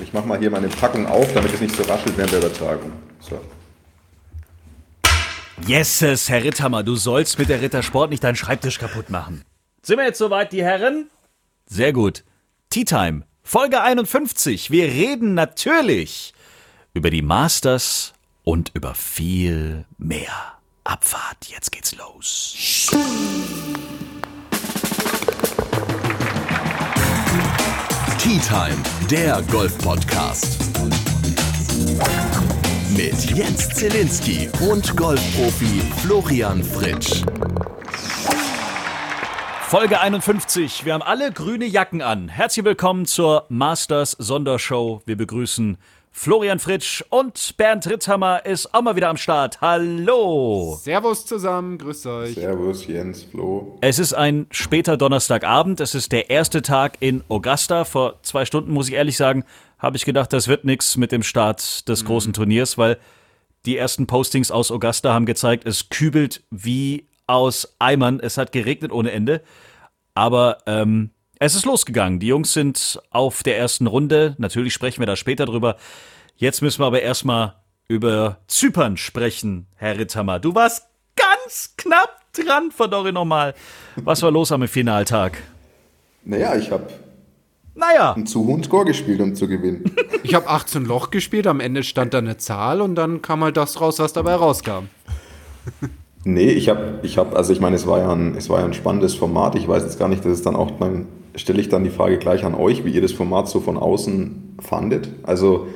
Ich mache mal hier meine Packung auf, damit es nicht so raschelt während der Übertragung. So. Yeses, Herr Ritthammer, du sollst mit der Rittersport nicht deinen Schreibtisch kaputt machen. Sind wir jetzt soweit, die Herren? Sehr gut. Tea Time, Folge 51. Wir reden natürlich über die Masters und über viel mehr. Abfahrt, jetzt geht's los. Tea Time, der Golf-Podcast. Mit Jens Zielinski und Golfprofi Florian Fritsch. Folge 51. Wir haben alle grüne Jacken an. Herzlich willkommen zur Masters Sondershow. Wir begrüßen Florian Fritsch und Bernd Ritzhammer ist auch mal wieder am Start. Hallo. Servus zusammen, grüßt euch. Servus, Jens, Flo. Es ist ein später Donnerstagabend. Es ist der erste Tag in Augusta. Vor zwei Stunden, muss ich ehrlich sagen, habe ich gedacht, das wird nichts mit dem Start des großen Turniers, weil die ersten Postings aus Augusta haben gezeigt, es kübelt wie aus Eimern. Es hat geregnet ohne Ende. Aber ähm, es ist losgegangen. Die Jungs sind auf der ersten Runde. Natürlich sprechen wir da später drüber. Jetzt müssen wir aber erstmal über Zypern sprechen, Herr Ritthammer. Du warst ganz knapp dran, verdorre nochmal. Was war los am Finaltag? Naja, ich habe Naja, einen zu hohen Score gespielt, um zu gewinnen. Ich habe 18 Loch gespielt, am Ende stand da eine Zahl und dann kam halt das raus, was dabei rauskam. nee, ich habe, ich hab, also ich meine, es war, ja ein, es war ja ein spannendes Format. Ich weiß jetzt gar nicht, dass es dann auch, dann stelle ich dann die Frage gleich an euch, wie ihr das Format so von außen fandet. Also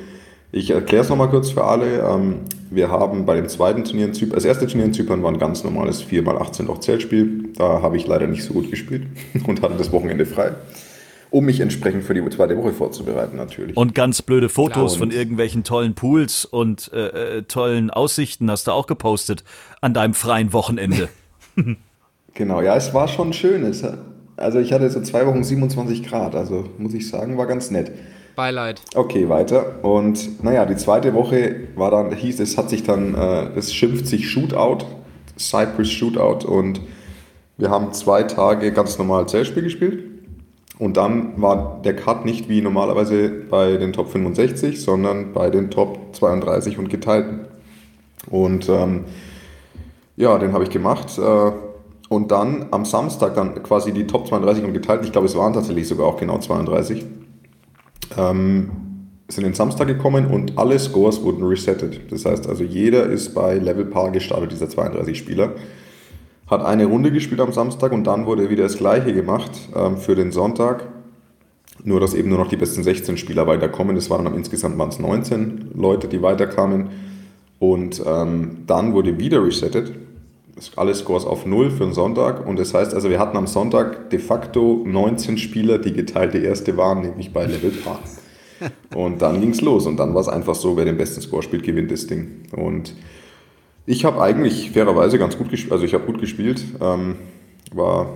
ich erkläre es nochmal kurz für alle. Ähm, wir haben bei dem zweiten Turnier in Zypern, das erste Turnier in Zypern war ein ganz normales 4x18 Loch Zeltspiel. Da habe ich leider nicht so gut gespielt und hatte das Wochenende frei, um mich entsprechend für die zweite Woche vorzubereiten natürlich. und ganz blöde Fotos Ja, von irgendwelchen tollen Pools und äh, äh, tollen Aussichten hast du auch gepostet an deinem freien Wochenende. Genau, ja, es war schon schön. Es, also ich hatte so zwei Wochen 27 Grad, also muss ich sagen, war ganz nett. Beileid. Okay, weiter. Und naja, die zweite Woche war dann, hieß es, hat sich dann, äh, es schimpft sich Shootout, Cypress Shootout und wir haben zwei Tage ganz normal Zellspiel gespielt. Und dann war der Cut nicht wie normalerweise bei den Top 65, sondern bei den Top 32 und geteilten. Und ähm, ja, den habe ich gemacht. Äh, und dann am Samstag dann quasi die Top 32 und geteilt. Ich glaube, es waren tatsächlich sogar auch genau 32 ähm, sind den Samstag gekommen und alle Scores wurden resettet. Das heißt also, jeder ist bei Level Par gestartet, dieser 32 Spieler. Hat eine Runde gespielt am Samstag und dann wurde wieder das Gleiche gemacht ähm, für den Sonntag. Nur, dass eben nur noch die besten 16 Spieler weiterkommen. Das waren dann insgesamt waren es 19 Leute, die weiterkamen. Und ähm, dann wurde wieder resettet. Alle Scores auf Null für den Sonntag. Und das heißt also, wir hatten am Sonntag de facto 19 Spieler, die geteilte Erste waren, nämlich bei Level Par. Und dann ging es los. Und dann war es einfach so, wer den besten Score spielt, gewinnt das Ding. Und ich habe eigentlich fairerweise ganz gut gespielt. Also ich habe gut gespielt. Ähm, war,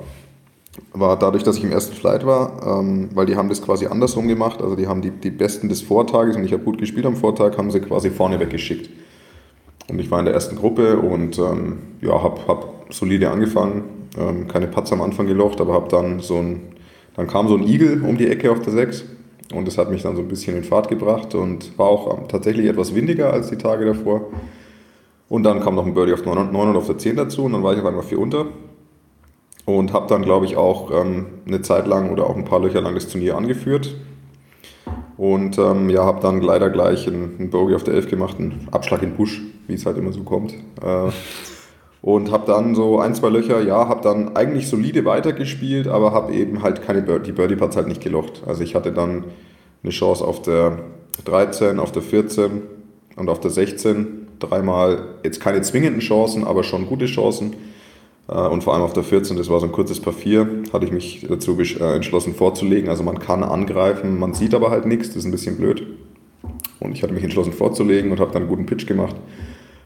war dadurch, dass ich im ersten Flight war, ähm, weil die haben das quasi andersrum gemacht. Also die haben die, die Besten des Vortages und ich habe gut gespielt am Vortag, haben sie quasi vorne weggeschickt. Und ich war in der ersten Gruppe und ähm, ja, habe hab solide angefangen. Ähm, keine Patzer am Anfang gelocht, aber habe dann so ein, dann kam so ein Igel um die Ecke auf der 6 und das hat mich dann so ein bisschen in Fahrt gebracht und war auch ähm, tatsächlich etwas windiger als die Tage davor. Und dann kam noch ein Birdie auf 9 und 9 und auf der 10 dazu und dann war ich auf einmal 4 unter. Und habe dann, glaube ich, auch ähm, eine Zeit lang oder auch ein paar Löcher lang das Turnier angeführt. Und ähm, ja, habe dann leider gleich einen, einen Bogey auf der 11 gemacht, einen Abschlag in Busch, wie es halt immer so kommt. Äh, und habe dann so ein, zwei Löcher, ja, habe dann eigentlich solide weitergespielt, aber habe eben halt keine Bird die Birdie-Putts halt nicht gelocht. Also ich hatte dann eine Chance auf der 13, auf der 14 und auf der 16. Dreimal jetzt keine zwingenden Chancen, aber schon gute Chancen. Äh, Und vor allem auf der 14, das war so ein kurzes 4, hatte ich mich dazu äh, entschlossen vorzulegen. Also man kann angreifen, man sieht aber halt nichts, das ist ein bisschen blöd. Und ich hatte mich entschlossen vorzulegen und habe dann einen guten Pitch gemacht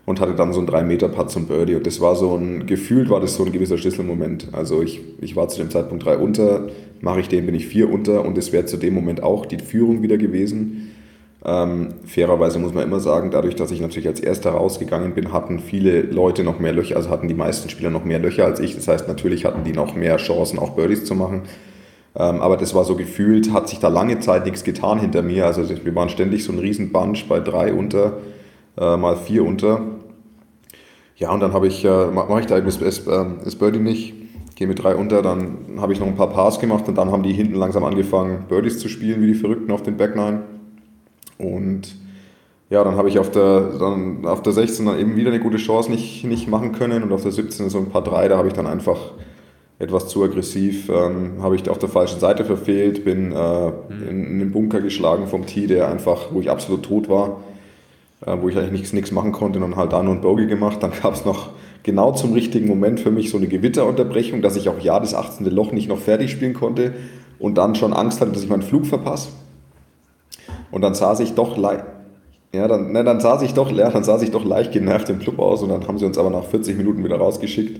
und hatte dann so einen 3-Meter-Putt zum Birdie. Und das war so ein, gefühlt war das so ein gewisser Schlüsselmoment. Also ich, ich war zu dem Zeitpunkt 3 unter, mache ich den, bin ich 4 unter und es wäre zu dem Moment auch die Führung wieder gewesen. Ähm, fairerweise muss man immer sagen, dadurch, dass ich natürlich als Erster rausgegangen bin, hatten viele Leute noch mehr Löcher, also hatten die meisten Spieler noch mehr Löcher als ich. Das heißt, natürlich hatten die noch mehr Chancen, auch Birdies zu machen. Ähm, aber das war so gefühlt, hat sich da lange Zeit nichts getan hinter mir. Also wir waren ständig so ein Riesenbunch bei drei unter, äh, mal vier unter. Ja, und dann habe ich, äh, mache ich da eben das, das, äh, das Birdie nicht, gehe mit drei unter, dann habe ich noch ein paar Pars gemacht und dann haben die hinten langsam angefangen, Birdies zu spielen, wie die Verrückten auf den Back Nine. Und ja, dann habe ich auf der, dann auf der 16 dann eben wieder eine gute Chance nicht, nicht machen können und auf der 17 so ein paar drei, da habe ich dann einfach etwas zu aggressiv, ähm, habe ich auf der falschen Seite verfehlt, bin äh, in, in den Bunker geschlagen vom Tee, der einfach, wo ich absolut tot war, äh, wo ich eigentlich nichts, nichts machen konnte und dann halt da nur ein Bogey gemacht. Dann gab es noch genau zum richtigen Moment für mich so eine Gewitterunterbrechung, dass ich auch ja das 18. Loch nicht noch fertig spielen konnte und dann schon Angst hatte, dass ich meinen Flug verpasse. Und dann saß ich doch ja, dann, ne, dann saß ich doch, ja, dann saß ich doch leicht genervt im Club aus und dann haben sie uns aber nach 40 Minuten wieder rausgeschickt.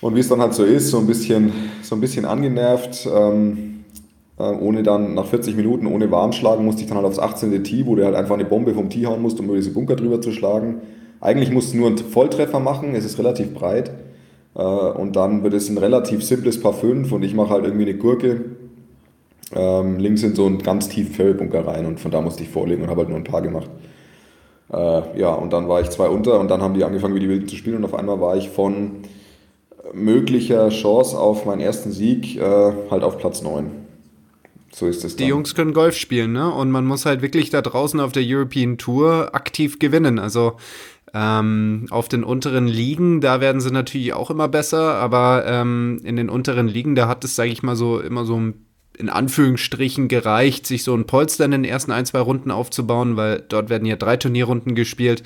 Und wie es dann halt so ist, so ein bisschen, so ein bisschen angenervt, ähm, äh, ohne dann nach 40 Minuten, ohne Warmschlagen, musste ich dann halt aufs 18. Tee, wo du halt einfach eine Bombe vom Tee hauen musst, um über diese Bunker drüber zu schlagen. Eigentlich musst du nur einen Volltreffer machen, es ist relativ breit. Äh, und dann wird es ein relativ simples Paar 5 und ich mache halt irgendwie eine Gurke. Ähm, links in so einen ganz tiefen Fairway-Bunker rein und von da musste ich vorlegen und habe halt nur ein paar gemacht. Äh, ja, und dann war ich zwei unter und dann haben die angefangen, wie die Wilden zu spielen und auf einmal war ich von möglicher Chance auf meinen ersten Sieg äh, halt auf Platz 9. So ist es. Die Jungs können Golf spielen, ne? Und man muss halt wirklich da draußen auf der European Tour aktiv gewinnen. Also ähm, auf den unteren Ligen, da werden sie natürlich auch immer besser, aber ähm, in den unteren Ligen, da hat es, sage ich mal so, immer so in Anführungsstrichen gereicht, sich so ein Polster in den ersten ein, zwei Runden aufzubauen, weil dort werden ja drei Turnierrunden gespielt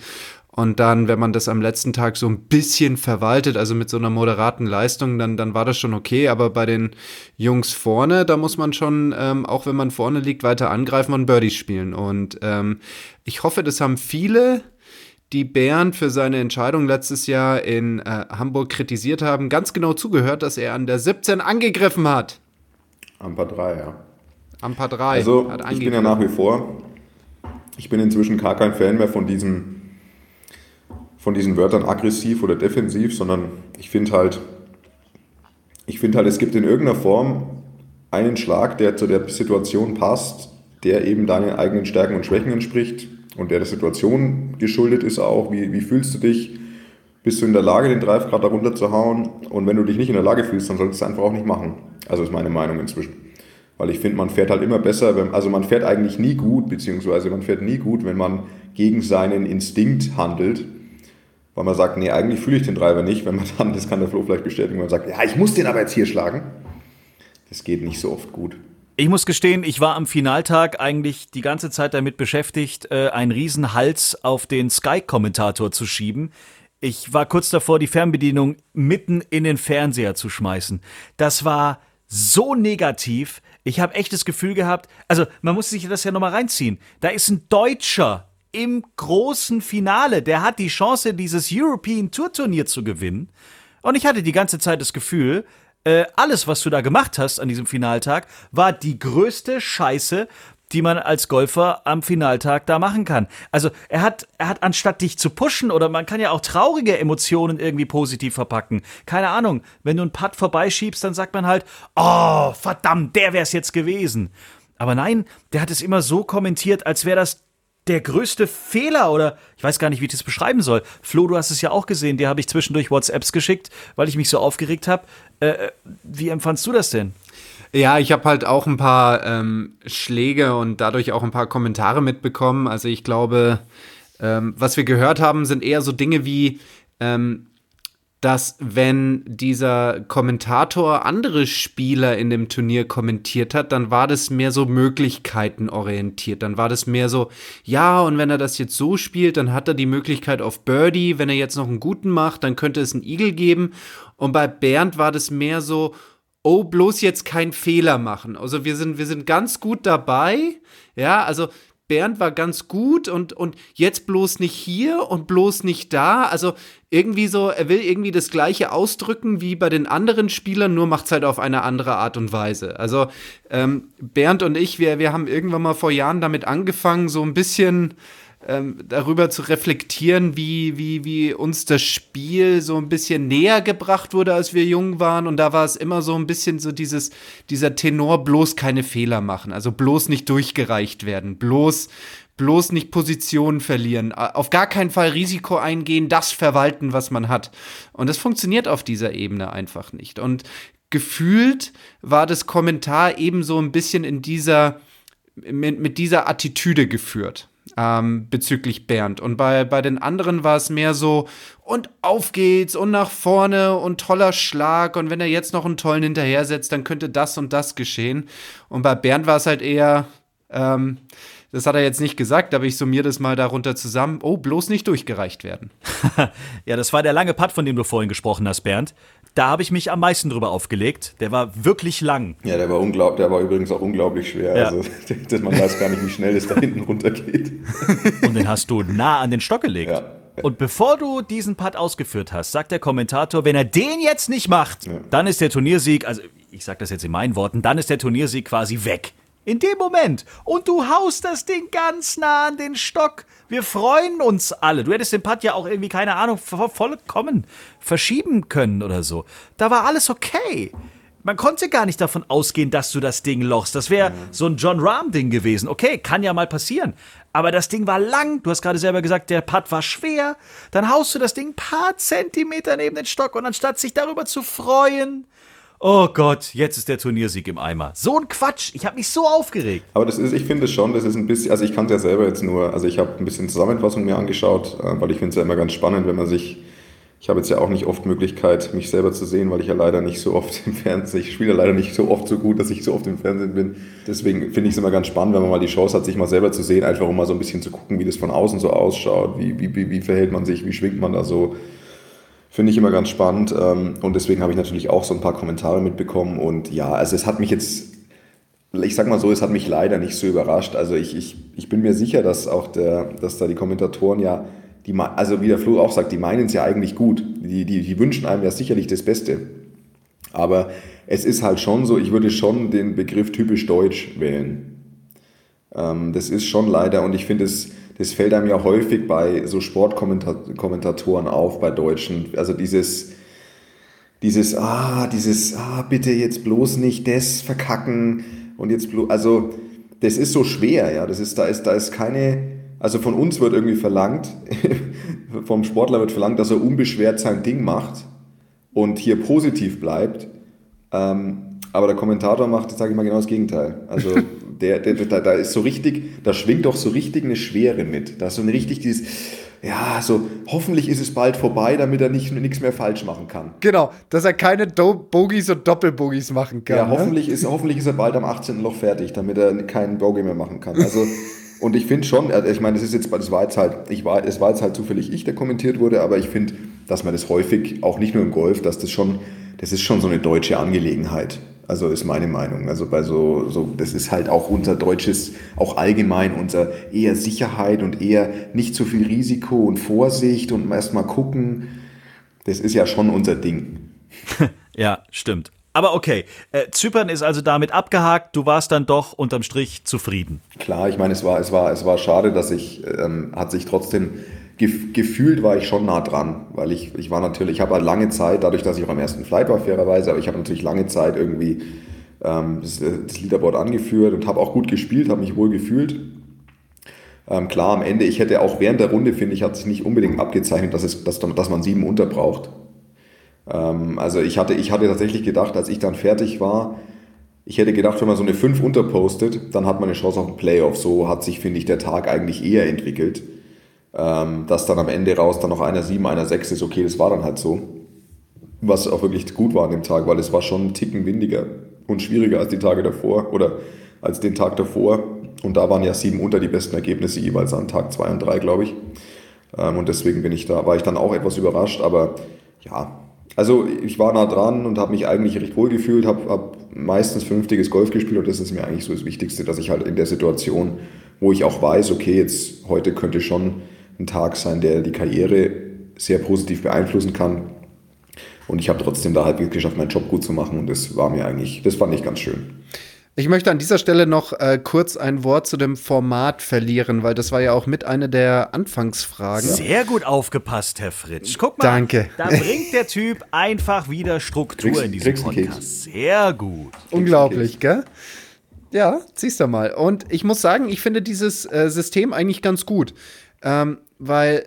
und dann, wenn man das am letzten Tag so ein bisschen verwaltet, also mit so einer moderaten Leistung, dann, dann war das schon okay. Aber bei den Jungs vorne, da muss man schon, ähm, auch wenn man vorne liegt, weiter angreifen und Birdies spielen. Und ähm, ich hoffe, das haben viele, die Bernd für seine Entscheidung letztes Jahr in äh, Hamburg kritisiert haben, ganz genau zugehört, dass er an der 17 angegriffen hat. Am Paar 3, ja. Am Paar 3. Also, ich bin ja nach wie vor, ich bin inzwischen gar kein Fan mehr von diesem von diesen Wörtern aggressiv oder defensiv, sondern ich finde halt, ich finde halt, es gibt in irgendeiner Form einen Schlag, der zu der Situation passt, der eben deinen eigenen Stärken und Schwächen entspricht und der der Situation geschuldet ist auch. Wie, wie fühlst du dich? Bist du in der Lage, den Drive gerade darunter zu hauen? Und wenn du dich nicht in der Lage fühlst, dann solltest du es einfach auch nicht machen. Also ist meine Meinung inzwischen. Weil ich finde, man fährt halt immer besser, wenn, also man fährt eigentlich nie gut, beziehungsweise man fährt nie gut, wenn man gegen seinen Instinkt handelt weil man sagt, nee, eigentlich fühle ich den Driver nicht, wenn man dann, das kann der Flo vielleicht bestätigen, wenn man sagt, ja, ich muss den aber jetzt hier schlagen. Das geht nicht so oft gut. Ich muss gestehen, ich war am Finaltag eigentlich die ganze Zeit damit beschäftigt, äh, einen Riesenhals auf den Sky-Kommentator zu schieben. Ich war kurz davor, die Fernbedienung mitten in den Fernseher zu schmeißen. Das war so negativ. Ich habe echt das Gefühl gehabt, also man muss sich das ja nochmal reinziehen. Da ist ein Deutscher im großen Finale. Der hat die Chance, dieses European Tour Turnier zu gewinnen. Und ich hatte die ganze Zeit das Gefühl, äh, alles, was du da gemacht hast an diesem Finaltag, war die größte Scheiße, die man als Golfer am Finaltag da machen kann. Also er hat, er hat anstatt dich zu pushen oder man kann ja auch traurige Emotionen irgendwie positiv verpacken. Keine Ahnung, wenn du einen Putt vorbeischiebst, dann sagt man halt, oh verdammt, der wär's jetzt gewesen. Aber nein, der hat es immer so kommentiert, als wäre das der größte Fehler oder ich weiß gar nicht, wie ich das beschreiben soll. Flo, du hast es ja auch gesehen, dir habe ich zwischendurch WhatsApps geschickt, weil ich mich so aufgeregt habe. Äh, äh, wie empfandst du das denn? Ja, ich habe halt auch ein paar ähm, Schläge und dadurch auch ein paar Kommentare mitbekommen. Also ich glaube, ähm, was wir gehört haben, sind eher so Dinge wie, ähm, dass wenn dieser Kommentator andere Spieler in dem Turnier kommentiert hat, dann war das mehr so Möglichkeiten orientiert. Dann war das mehr so, ja, und wenn er das jetzt so spielt, dann hat er die Möglichkeit auf Birdie. Wenn er jetzt noch einen guten macht, dann könnte es einen Igel geben. Und bei Bernd war das mehr so, oh, bloß jetzt keinen Fehler machen. Also wir sind, wir sind ganz gut dabei. Ja, also Bernd war ganz gut und, und jetzt bloß nicht hier und bloß nicht da. Also irgendwie so, er will irgendwie das Gleiche ausdrücken wie bei den anderen Spielern, nur macht es halt auf eine andere Art und Weise. Also ähm, Bernd und ich, wir, wir haben irgendwann mal vor Jahren damit angefangen, so ein bisschen ähm, darüber zu reflektieren, wie, wie, wie uns das Spiel so ein bisschen näher gebracht wurde, als wir jung waren. Und da war es immer so ein bisschen so dieses, dieser Tenor, bloß keine Fehler machen, also bloß nicht durchgereicht werden, bloß bloß nicht Positionen verlieren, auf gar keinen Fall Risiko eingehen, das verwalten, was man hat. Und das funktioniert auf dieser Ebene einfach nicht. Und gefühlt war das Kommentar ebenso ein bisschen in dieser, mit, mit dieser Attitüde geführt ähm, bezüglich Bernd. Und bei, bei den anderen war es mehr so, und auf geht's und nach vorne und toller Schlag. Und wenn er jetzt noch einen tollen hinterher setzt, dann könnte das und das geschehen. Und bei Bernd war es halt eher, ähm, das hat er jetzt nicht gesagt, aber ich summiere das mal darunter zusammen. Oh, bloß nicht durchgereicht werden. ja, das war der lange Putt, von dem du vorhin gesprochen hast, Bernd. Da habe ich mich am meisten drüber aufgelegt. Der war wirklich lang. Ja, der war unglaublich, der war übrigens auch unglaublich schwer. Ja. Also, das, man weiß gar nicht, wie schnell es da hinten runtergeht. Und den hast du nah an den Stock gelegt. Ja. Und bevor du diesen Putt ausgeführt hast, sagt der Kommentator, wenn er den jetzt nicht macht, ja. dann ist der Turniersieg, also ich sage das jetzt in meinen Worten, dann ist der Turniersieg quasi weg. In dem Moment. Und du haust das Ding ganz nah an den Stock. Wir freuen uns alle. Du hättest den Putt ja auch irgendwie, keine Ahnung, vollkommen verschieben können oder so. Da war alles okay. Man konnte gar nicht davon ausgehen, dass du das Ding lochst. Das wäre mhm. so ein John Rahm-Ding gewesen. Okay, kann ja mal passieren. Aber das Ding war lang. Du hast gerade selber gesagt, der Putt war schwer. Dann haust du das Ding ein paar Zentimeter neben den Stock und anstatt sich darüber zu freuen, oh Gott, jetzt ist der Turniersieg im Eimer. So ein Quatsch. Ich habe mich so aufgeregt. Aber das ist, ich finde es schon, das ist ein bisschen, also ich kann es ja selber jetzt nur, also ich habe ein bisschen Zusammenfassung mir angeschaut, äh, weil ich finde es ja immer ganz spannend, wenn man sich, ich habe jetzt ja auch nicht oft Möglichkeit, mich selber zu sehen, weil ich ja leider nicht so oft im Fernsehen, ich spiele leider nicht so oft so gut, dass ich so oft im Fernsehen bin. Deswegen finde ich es immer ganz spannend, wenn man mal die Chance hat, sich mal selber zu sehen, einfach um mal so ein bisschen zu gucken, wie das von außen so ausschaut, wie, wie, wie, wie verhält man sich, wie schwingt man da so. Finde ich immer ganz spannend ähm, und deswegen habe ich natürlich auch so ein paar Kommentare mitbekommen und ja, also es hat mich jetzt, ich sag mal so, es hat mich leider nicht so überrascht. Also ich, ich, ich bin mir sicher, dass auch der, dass da die Kommentatoren ja, die, also wie der Flo auch sagt, die meinen es ja eigentlich gut. Die, die, die wünschen einem ja sicherlich das Beste. Aber es ist halt schon so, ich würde schon den Begriff typisch deutsch wählen. Ähm, das ist schon leider und ich finde es das fällt einem ja häufig bei so Sportkommentatoren auf, bei Deutschen. Also dieses, dieses, ah, dieses, ah, bitte jetzt bloß nicht das verkacken und jetzt bloß, also das ist so schwer, ja, das ist, da ist, da ist keine, also von uns wird irgendwie verlangt, vom Sportler wird verlangt, dass er unbeschwert sein Ding macht und hier positiv bleibt. Ähm, aber der Kommentator macht, sage ich mal, genau das Gegenteil. Also der, der, da, da ist so richtig, da schwingt doch so richtig eine Schwere mit. Da ist so ein richtig dieses, ja, so hoffentlich ist es bald vorbei, damit er nicht nichts mehr falsch machen kann. Genau, dass er keine Do Bogies und Doppelbogies machen kann. Ja, ne? hoffentlich, ist, hoffentlich ist er bald am 18. Loch fertig, damit er keinen Bogey mehr machen kann. Also und ich finde schon, also ich meine, das ist jetzt, das war jetzt halt, ich war, es war jetzt halt zufällig ich, der kommentiert wurde, aber ich finde, dass man das häufig, auch nicht nur im Golf, dass das schon, das ist schon so eine deutsche Angelegenheit. Also ist meine Meinung. Also bei so, so, das ist halt auch unser deutsches, auch allgemein unser eher Sicherheit und eher nicht zu viel Risiko und Vorsicht und erst mal gucken. Das ist ja schon unser Ding. ja, stimmt. Aber okay, äh, Zypern ist also damit abgehakt. Du warst dann doch unterm Strich zufrieden. Klar, ich meine, es war, es war, es war schade, dass ich, ähm, hat sich trotzdem gefühlt war ich schon nah dran, weil ich, ich war natürlich, ich habe halt lange Zeit, dadurch, dass ich auch am ersten Flight war, fairerweise, aber ich habe natürlich lange Zeit irgendwie ähm, das, das Leaderboard angeführt und habe auch gut gespielt, habe mich wohl gefühlt. Ähm, klar, am Ende, ich hätte auch während der Runde, finde ich, hat sich nicht unbedingt abgezeichnet, dass, es, dass, dass man sieben unter braucht. Ähm, also ich hatte, ich hatte tatsächlich gedacht, als ich dann fertig war, ich hätte gedacht, wenn man so eine 5 unterpostet, dann hat man eine Chance auf ein Playoff. So hat sich, finde ich, der Tag eigentlich eher entwickelt. Ähm, dass dann am Ende raus dann noch einer 7, einer 6 ist, okay, das war dann halt so. Was auch wirklich gut war an dem Tag, weil es war schon ein Ticken windiger und schwieriger als die Tage davor oder als den Tag davor. Und da waren ja sieben unter die besten Ergebnisse jeweils an Tag 2 und 3, glaube ich. Ähm, und deswegen bin ich da, war ich dann auch etwas überrascht, aber ja, also ich war nah dran und habe mich eigentlich recht wohl gefühlt, habe hab meistens vernünftiges Golf gespielt und das ist mir eigentlich so das Wichtigste, dass ich halt in der Situation, wo ich auch weiß, okay, jetzt heute könnte schon ein Tag sein, der die Karriere sehr positiv beeinflussen kann. Und ich habe trotzdem da halbwegs geschafft, meinen Job gut zu machen und das war mir eigentlich, das fand ich ganz schön. Ich möchte an dieser Stelle noch äh, kurz ein Wort zu dem Format verlieren, weil das war ja auch mit einer der Anfangsfragen. Sehr gut aufgepasst, Herr Fritsch. Guck mal, Danke. da bringt der Typ einfach wieder Struktur Kriegst- in Keks. Podcast. Sehr gut. Unglaublich, gell? Ja, siehst du mal. Und ich muss sagen, ich finde dieses äh, System eigentlich ganz gut. Ähm, weil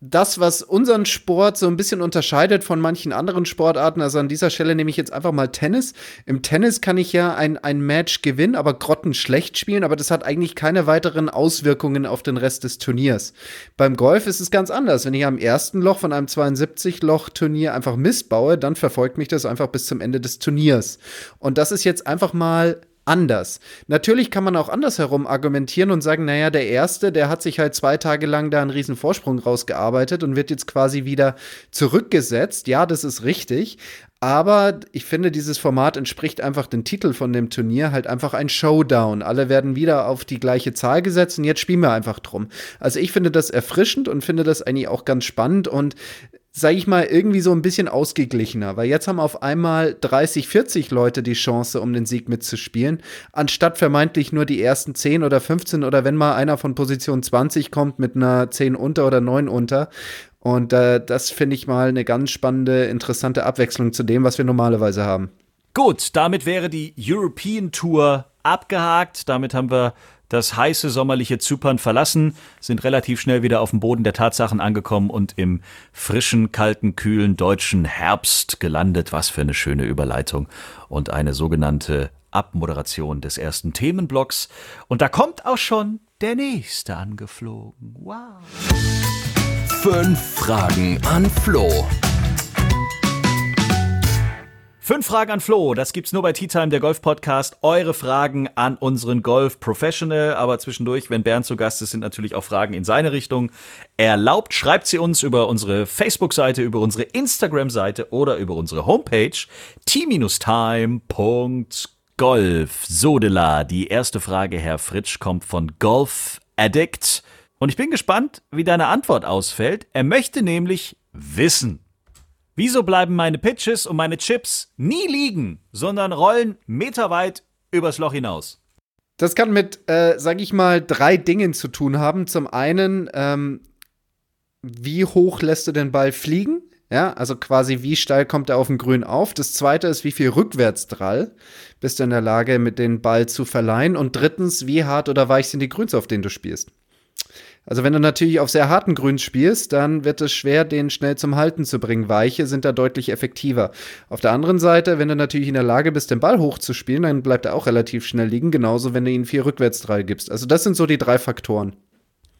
das, was unseren Sport so ein bisschen unterscheidet von manchen anderen Sportarten, also an dieser Stelle nehme ich jetzt einfach mal Tennis. Im Tennis kann ich ja ein, ein Match gewinnen, aber grottenschlecht spielen, aber das hat eigentlich keine weiteren Auswirkungen auf den Rest des Turniers. Beim Golf ist es ganz anders. Wenn ich am ersten Loch von einem 72-Loch-Turnier einfach Mist baue, dann verfolgt mich das einfach bis zum Ende des Turniers. Und das ist jetzt einfach mal anders. Natürlich kann man auch andersherum argumentieren und sagen, naja, der Erste, der hat sich halt zwei Tage lang da einen riesen Vorsprung rausgearbeitet und wird jetzt quasi wieder zurückgesetzt. Ja, das ist richtig. Aber ich finde, dieses Format entspricht einfach dem Titel von dem Turnier, halt einfach ein Showdown. Alle werden wieder auf die gleiche Zahl gesetzt und jetzt spielen wir einfach drum. Also ich finde das erfrischend und finde das eigentlich auch ganz spannend und sage ich mal, irgendwie so ein bisschen ausgeglichener, weil jetzt haben auf einmal 30, 40 Leute die Chance, um den Sieg mitzuspielen, anstatt vermeintlich nur die ersten 10 oder 15 oder wenn mal einer von Position 20 kommt mit einer 10 unter oder 9 unter. Und äh, das finde ich mal eine ganz spannende, interessante Abwechslung zu dem, was wir normalerweise haben. Gut, damit wäre die European Tour abgehakt. Damit haben wir das heiße sommerliche Zypern verlassen, sind relativ schnell wieder auf dem Boden der Tatsachen angekommen und im frischen, kalten, kühlen deutschen Herbst gelandet. Was für eine schöne Überleitung und eine sogenannte Abmoderation des ersten Themenblocks. Und da kommt auch schon der nächste angeflogen. Wow. Fünf Fragen an Flo. Fünf Fragen an Flo, das gibt's nur bei Tea Time, der Golf-Podcast. Eure Fragen an unseren Golf-Professional, aber zwischendurch, wenn Bernd zu Gast ist, sind natürlich auch Fragen in seine Richtung erlaubt. Schreibt sie uns über unsere Facebook-Seite, über unsere Instagram-Seite oder über unsere Homepage t-time.golf. Sodela, die erste Frage, Herr Fritsch, kommt von Golf Addict. Und ich bin gespannt, wie deine Antwort ausfällt. Er möchte nämlich wissen. Wieso bleiben meine Pitches und meine Chips nie liegen, sondern rollen meterweit übers Loch hinaus? Das kann mit, äh, sag ich mal, drei Dingen zu tun haben. Zum einen, ähm, wie hoch lässt du den Ball fliegen? Ja, also quasi, wie steil kommt er auf dem Grün auf? Das zweite ist, wie viel Rückwärtsdrall bist du in der Lage, mit dem Ball zu verleihen? Und drittens, wie hart oder weich sind die Grüns, auf denen du spielst? Also wenn du natürlich auf sehr harten Grüns spielst, dann wird es schwer, den schnell zum Halten zu bringen. Weiche sind da deutlich effektiver. Auf der anderen Seite, wenn du natürlich in der Lage bist, den Ball hochzuspielen, dann bleibt er auch relativ schnell liegen, genauso wenn du ihm vier Rückwärtsdrall gibst. Also das sind so die drei Faktoren.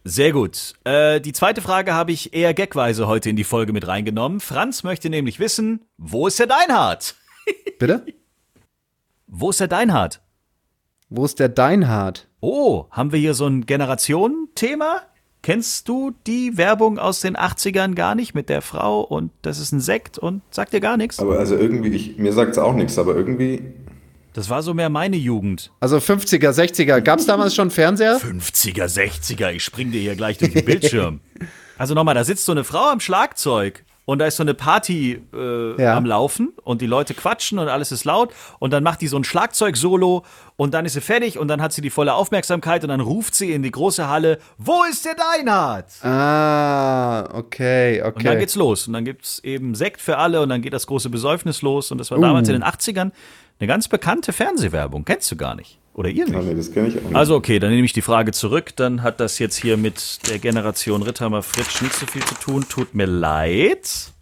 Sehr gut. Äh, die zweite Frage habe ich eher gagweise heute in die Folge mit reingenommen. Franz möchte nämlich wissen, wo ist der Deinhard? Bitte? Wo ist der Deinhard? Wo ist der Deinhard? Oh, haben wir hier so ein Generationenthema? Kennst du die Werbung aus den 80ern gar nicht mit der Frau und das ist ein Sekt und sagt dir gar nichts? Aber also irgendwie, ich, mir sagt es auch nichts, aber irgendwie. Das war so mehr meine Jugend. Also 50er, 60er. Gab es damals schon Fernseher? 50er, 60er, ich spring dir hier gleich durch den Bildschirm. Also nochmal, da sitzt so eine Frau am Schlagzeug und da ist so eine Party äh, Ja. am Laufen und die Leute quatschen und alles ist laut und dann macht die so ein Schlagzeug-Solo und dann ist sie fertig und dann hat sie die volle Aufmerksamkeit und dann ruft sie in die große Halle, wo ist der Deinhard? Ah, okay, okay. Und dann geht's los und dann gibt's eben Sekt für alle und dann geht das große Besäufnis los und das war damals Uh. in den 80ern eine ganz bekannte Fernsehwerbung. Kennst du gar nicht? Oder ihr nicht? Ah, nee, das kenne ich auch nicht. Also okay, dann nehme ich die Frage zurück. Dann hat das jetzt hier mit der Generation Ritthammer Fritsch nicht so viel zu tun. Tut mir leid.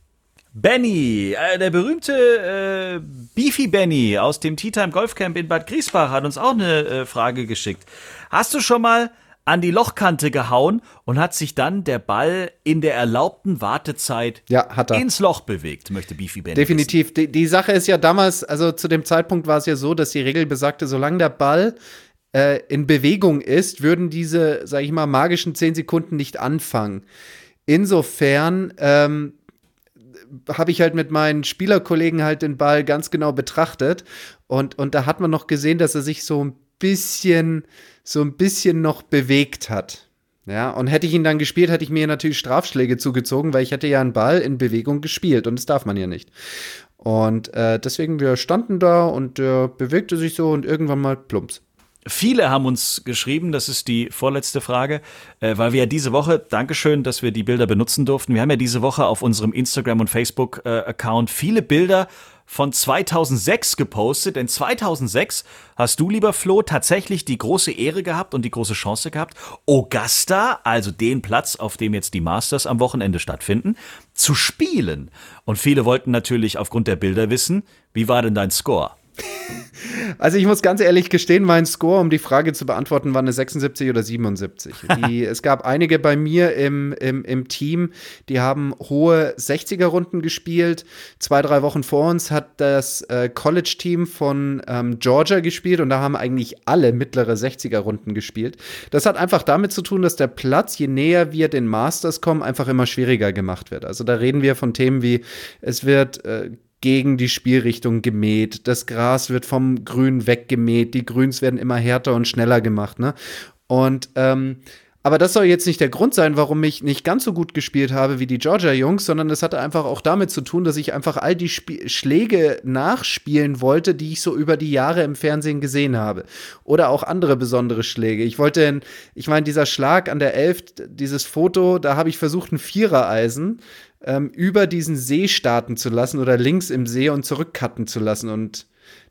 Benny, äh, der berühmte äh, Beefy Benny aus dem Tea Time Golfcamp in Bad Griesbach hat uns auch eine äh, Frage geschickt. Hast du schon mal an die Lochkante gehauen und hat sich dann der Ball in der erlaubten Wartezeit Ja, hat er. ins Loch bewegt, möchte Beefy Benny. Definitiv. Die, die Sache ist ja damals, also zu dem Zeitpunkt war es ja so, dass die Regel besagte, solange der Ball äh, in Bewegung ist, würden diese, sag ich mal, magischen 10 Sekunden nicht anfangen. Insofern ähm, habe ich halt mit meinen Spielerkollegen halt den Ball ganz genau betrachtet und, und da hat man noch gesehen, dass er sich so ein bisschen, so ein bisschen noch bewegt hat. Ja, und hätte ich ihn dann gespielt, hätte ich mir natürlich Strafschläge zugezogen, weil ich hätte ja einen Ball in Bewegung gespielt und das darf man ja nicht. Und äh, deswegen, wir standen da und der bewegte sich so und irgendwann mal plumps. Viele haben uns geschrieben, das ist die vorletzte Frage, äh, weil wir ja diese Woche, Dankeschön, dass wir die Bilder benutzen durften. Wir haben ja diese Woche auf unserem Instagram- und Facebook-Account viele Bilder von 2006 gepostet, denn 2006 hast du, lieber Flo, tatsächlich die große Ehre gehabt und die große Chance gehabt, Augusta, also den Platz, auf dem jetzt die Masters am Wochenende stattfinden, zu spielen. Und viele wollten natürlich aufgrund der Bilder wissen, wie war denn dein Score? Also ich muss ganz ehrlich gestehen, mein Score, um die Frage zu beantworten, war eine 76 oder 77. Die, es gab einige bei mir im, im, im Team, die haben hohe 60er-Runden gespielt. Zwei, drei Wochen vor uns hat das äh, College-Team von ähm, Georgia gespielt und da haben eigentlich alle mittlere 60er-Runden gespielt. Das hat einfach damit zu tun, dass der Platz, je näher wir den Masters kommen, einfach immer schwieriger gemacht wird. Also da reden wir von Themen wie, es wird äh, gegen die Spielrichtung gemäht. Das Gras wird vom Grün weggemäht. Die Grüns werden immer härter und schneller gemacht. Ne? Und ähm, aber das soll jetzt nicht der Grund sein, warum ich nicht ganz so gut gespielt habe wie die Georgia-Jungs, sondern es hatte einfach auch damit zu tun, dass ich einfach all die Sp Schläge nachspielen wollte, die ich so über die Jahre im Fernsehen gesehen habe. Oder auch andere besondere Schläge. Ich wollte, ich meine, dieser Schlag an der Elf, dieses Foto, da habe ich versucht, ein Vierereisen ähm, über diesen See starten zu lassen oder links im See und zurückcutten zu lassen. Und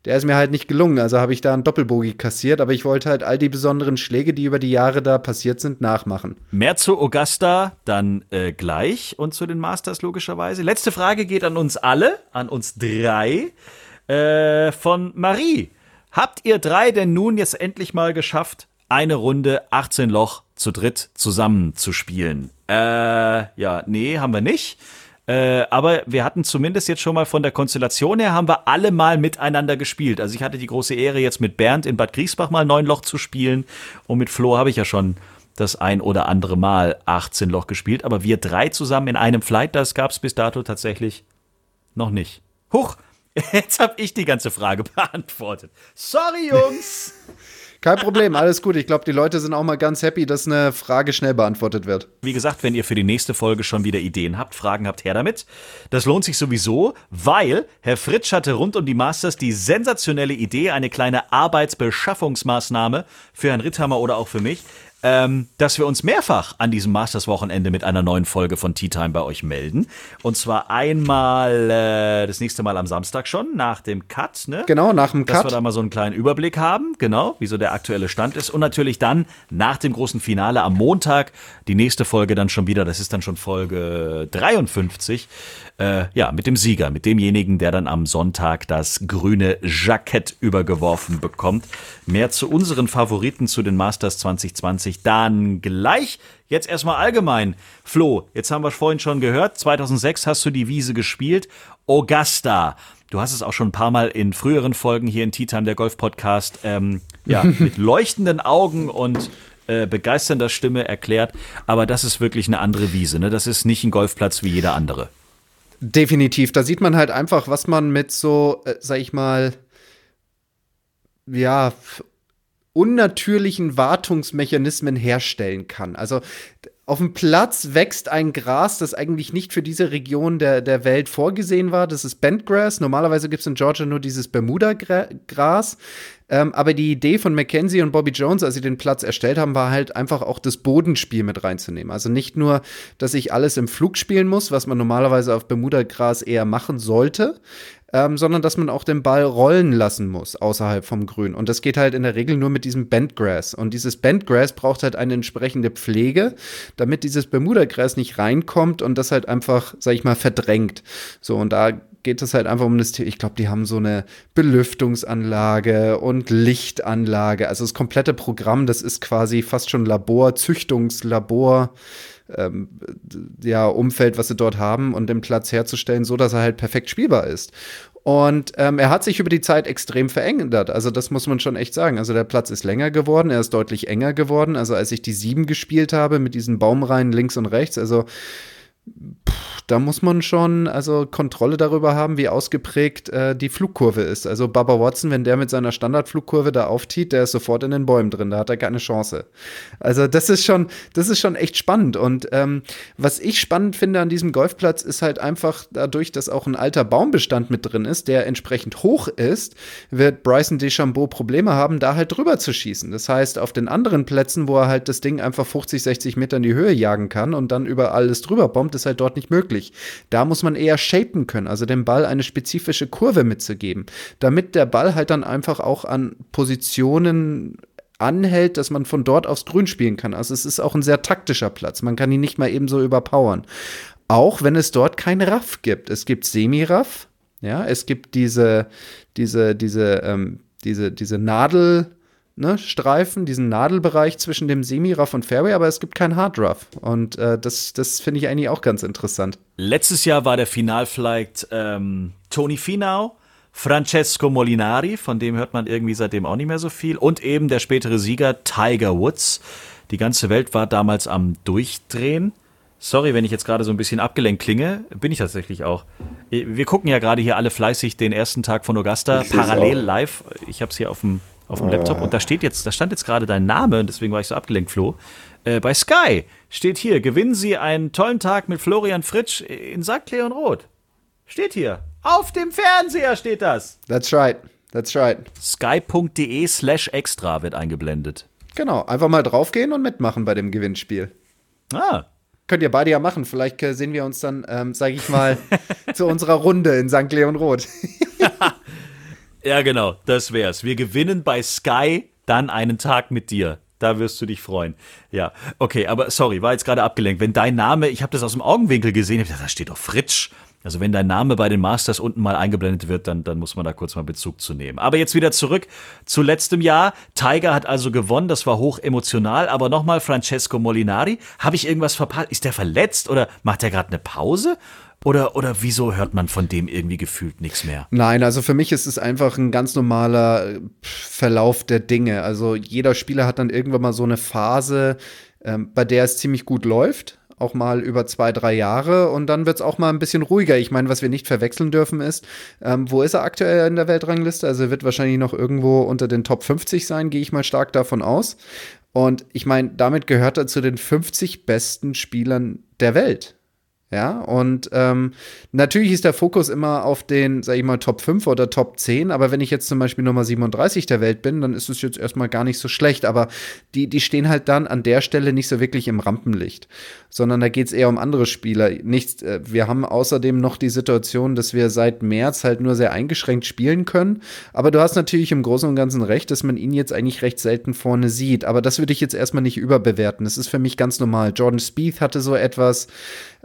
der ist mir halt nicht gelungen. Also habe ich da einen Doppelbogi kassiert, aber ich wollte halt all die besonderen Schläge, die über die Jahre da passiert sind, nachmachen. Mehr zu Augusta dann äh, gleich und zu den Masters logischerweise. Letzte Frage geht an uns alle, an uns drei. Äh, von Marie. Habt ihr drei denn nun jetzt endlich mal geschafft, eine Runde 18 Loch zu dritt zusammen zu spielen? Äh, ja, nee, haben wir nicht. Äh, aber wir hatten zumindest jetzt schon mal von der Konstellation her, haben wir alle mal miteinander gespielt. Also ich hatte die große Ehre, jetzt mit Bernd in Bad Griesbach mal neun Loch zu spielen. Und mit Flo habe ich ja schon das ein oder andere Mal 18 Loch gespielt. Aber wir drei zusammen in einem Flight, das gab es bis dato tatsächlich noch nicht. Huch, jetzt habe ich die ganze Frage beantwortet. Sorry, Jungs. Kein Problem, alles gut. Ich glaube, die Leute sind auch mal ganz happy, dass eine Frage schnell beantwortet wird. Wie gesagt, wenn ihr für die nächste Folge schon wieder Ideen habt, Fragen habt, her damit. Das lohnt sich sowieso, weil Herr Fritsch hatte rund um die Masters die sensationelle Idee, eine kleine Arbeitsbeschaffungsmaßnahme für Herrn Ritthammer oder auch für mich, ähm, dass wir uns mehrfach an diesem Masters-Wochenende mit einer neuen Folge von Tea Time bei euch melden. Und zwar einmal äh, das nächste Mal am Samstag schon, nach dem Cut, ne? Genau, nach dem Cut. Dass wir da mal so einen kleinen Überblick haben, genau, wie so der aktuelle Stand ist. Und natürlich dann nach dem großen Finale am Montag die nächste Folge dann schon wieder, das ist dann schon Folge 53, äh, ja, mit dem Sieger, mit demjenigen, der dann am Sonntag das grüne Jackett übergeworfen bekommt. Mehr zu unseren Favoriten zu den Masters 2020 dann gleich. Jetzt erstmal allgemein. Flo, jetzt haben wir vorhin schon gehört, 2006 hast du die Wiese gespielt. Augusta. Du hast es auch schon ein paar Mal in früheren Folgen hier in Tea Time, der Golf Podcast, ähm, ja, mit leuchtenden Augen und äh, begeisternder Stimme erklärt. Aber das ist wirklich eine andere Wiese. Ne? Das ist nicht ein Golfplatz wie jeder andere. Definitiv. Da sieht man halt einfach, was man mit so, äh, sag ich mal, ja, unnatürlichen Wartungsmechanismen herstellen kann. Also auf dem Platz wächst ein Gras, das eigentlich nicht für diese Region der, der Welt vorgesehen war. Das ist Bentgrass. Normalerweise gibt es in Georgia nur dieses Bermuda-Gras. Ähm, aber die Idee von Mackenzie und Bobby Jones, als sie den Platz erstellt haben, war halt einfach auch das Bodenspiel mit reinzunehmen. Also nicht nur, dass ich alles im Flug spielen muss, was man normalerweise auf Bermuda-Gras eher machen sollte, ähm, sondern dass man auch den Ball rollen lassen muss außerhalb vom Grün. Und das geht halt in der Regel nur mit diesem Bentgrass. Und dieses Bentgrass braucht halt eine entsprechende Pflege, damit dieses Bermuda-Gras nicht reinkommt und das halt einfach, sag ich mal, verdrängt. So, und da geht es halt einfach um das Thema. Ich glaube, die haben so eine Belüftungsanlage und Lichtanlage. Also das komplette Programm, das ist quasi fast schon Labor, Züchtungslabor. Ähm, ja, Umfeld, was sie dort haben und den Platz herzustellen, so dass er halt perfekt spielbar ist. Und ähm, er hat sich über die Zeit extrem verändert. Also das muss man schon echt sagen. Also der Platz ist länger geworden, er ist deutlich enger geworden. Also als ich die sieben gespielt habe mit diesen Baumreihen links und rechts, also da muss man schon also Kontrolle darüber haben, wie ausgeprägt äh, die Flugkurve ist. Also Baba Watson, wenn der mit seiner Standardflugkurve da auftiet, der ist sofort in den Bäumen drin, da hat er keine Chance. Also das ist schon, das ist schon echt spannend. Und ähm, was ich spannend finde an diesem Golfplatz ist halt einfach dadurch, dass auch ein alter Baumbestand mit drin ist, der entsprechend hoch ist, wird Bryson DeChambeau Probleme haben, da halt drüber zu schießen. Das heißt, auf den anderen Plätzen, wo er halt das Ding einfach 50, 60 Meter in die Höhe jagen kann und dann über alles drüber bombt, ist halt dort nicht möglich. Da muss man eher shapen können, also dem Ball eine spezifische Kurve mitzugeben, damit der Ball halt dann einfach auch an Positionen anhält, dass man von dort aufs Grün spielen kann. Also es ist auch ein sehr taktischer Platz. Man kann ihn nicht mal eben so überpowern. Auch wenn es dort kein Raff gibt. Es gibt Semi-Raff, ja, es gibt diese, diese, diese, ähm, diese, diese Nadel, ne, Streifen, diesen Nadelbereich zwischen dem Semi-Rough und Fairway, aber es gibt kein Hard-Rough. Und äh, das, das finde ich eigentlich auch ganz interessant. Letztes Jahr war der Finalflight ähm, Tony Finau, Francesco Molinari, von dem hört man irgendwie seitdem auch nicht mehr so viel, und eben der spätere Sieger Tiger Woods. Die ganze Welt war damals am Durchdrehen. Sorry, wenn ich jetzt gerade so ein bisschen abgelenkt klinge, bin ich tatsächlich auch. Wir gucken ja gerade hier alle fleißig den ersten Tag von Augusta parallel live. Ich habe es hier auf dem auf dem Laptop und da steht jetzt, da stand jetzt gerade dein Name und deswegen war ich so abgelenkt, Flo. Äh, bei Sky steht hier, gewinnen Sie einen tollen Tag mit Florian Fritsch in St. Leon Roth. Steht hier. Auf dem Fernseher steht das. That's right. That's right. Sky.de slash extra wird eingeblendet. Genau, einfach mal draufgehen und mitmachen bei dem Gewinnspiel. Ah. Könnt ihr beide ja machen. Vielleicht äh, sehen wir uns dann, ähm, sage ich mal, zu unserer Runde in St. Leon Roth. Ja, genau, das wär's. Wir gewinnen bei Sky dann einen Tag mit dir. Da wirst du dich freuen. Ja, okay, aber sorry, war jetzt gerade abgelenkt. Wenn dein Name, ich habe das aus dem Augenwinkel gesehen, ich dachte, da steht doch Fritsch. Also wenn dein Name bei den Masters unten mal eingeblendet wird, dann, dann muss man da kurz mal Bezug zu nehmen. Aber jetzt wieder zurück zu letztem Jahr. Tiger hat also gewonnen, das war hoch emotional. Aber nochmal Francesco Molinari. Habe ich irgendwas verpasst? Ist der verletzt oder macht er gerade eine Pause? Oder, oder wieso hört man von dem irgendwie gefühlt nichts mehr? Nein, also für mich ist es einfach ein ganz normaler Verlauf der Dinge. Also jeder Spieler hat dann irgendwann mal so eine Phase, ähm, bei der es ziemlich gut läuft. Auch mal über zwei, drei Jahre und dann wird es auch mal ein bisschen ruhiger. Ich meine, was wir nicht verwechseln dürfen ist, ähm, wo ist er aktuell in der Weltrangliste? Also er wird wahrscheinlich noch irgendwo unter den Top 50 sein, gehe ich mal stark davon aus. Und ich meine, damit gehört er zu den 50 besten Spielern der Welt. Ja, und ähm, natürlich ist der Fokus immer auf den, sag ich mal, Top 5 oder Top 10, aber wenn ich jetzt zum Beispiel Nummer 37 der Welt bin, dann ist es jetzt erstmal gar nicht so schlecht, aber die, die stehen halt dann an der Stelle nicht so wirklich im Rampenlicht, sondern da geht es eher um andere Spieler. Nichts, äh, wir haben außerdem noch die Situation, dass wir seit März halt nur sehr eingeschränkt spielen können, aber du hast natürlich im Großen und Ganzen recht, dass man ihn jetzt eigentlich recht selten vorne sieht, aber das würde ich jetzt erstmal nicht überbewerten. Das ist für mich ganz normal. Jordan Spieth hatte so etwas,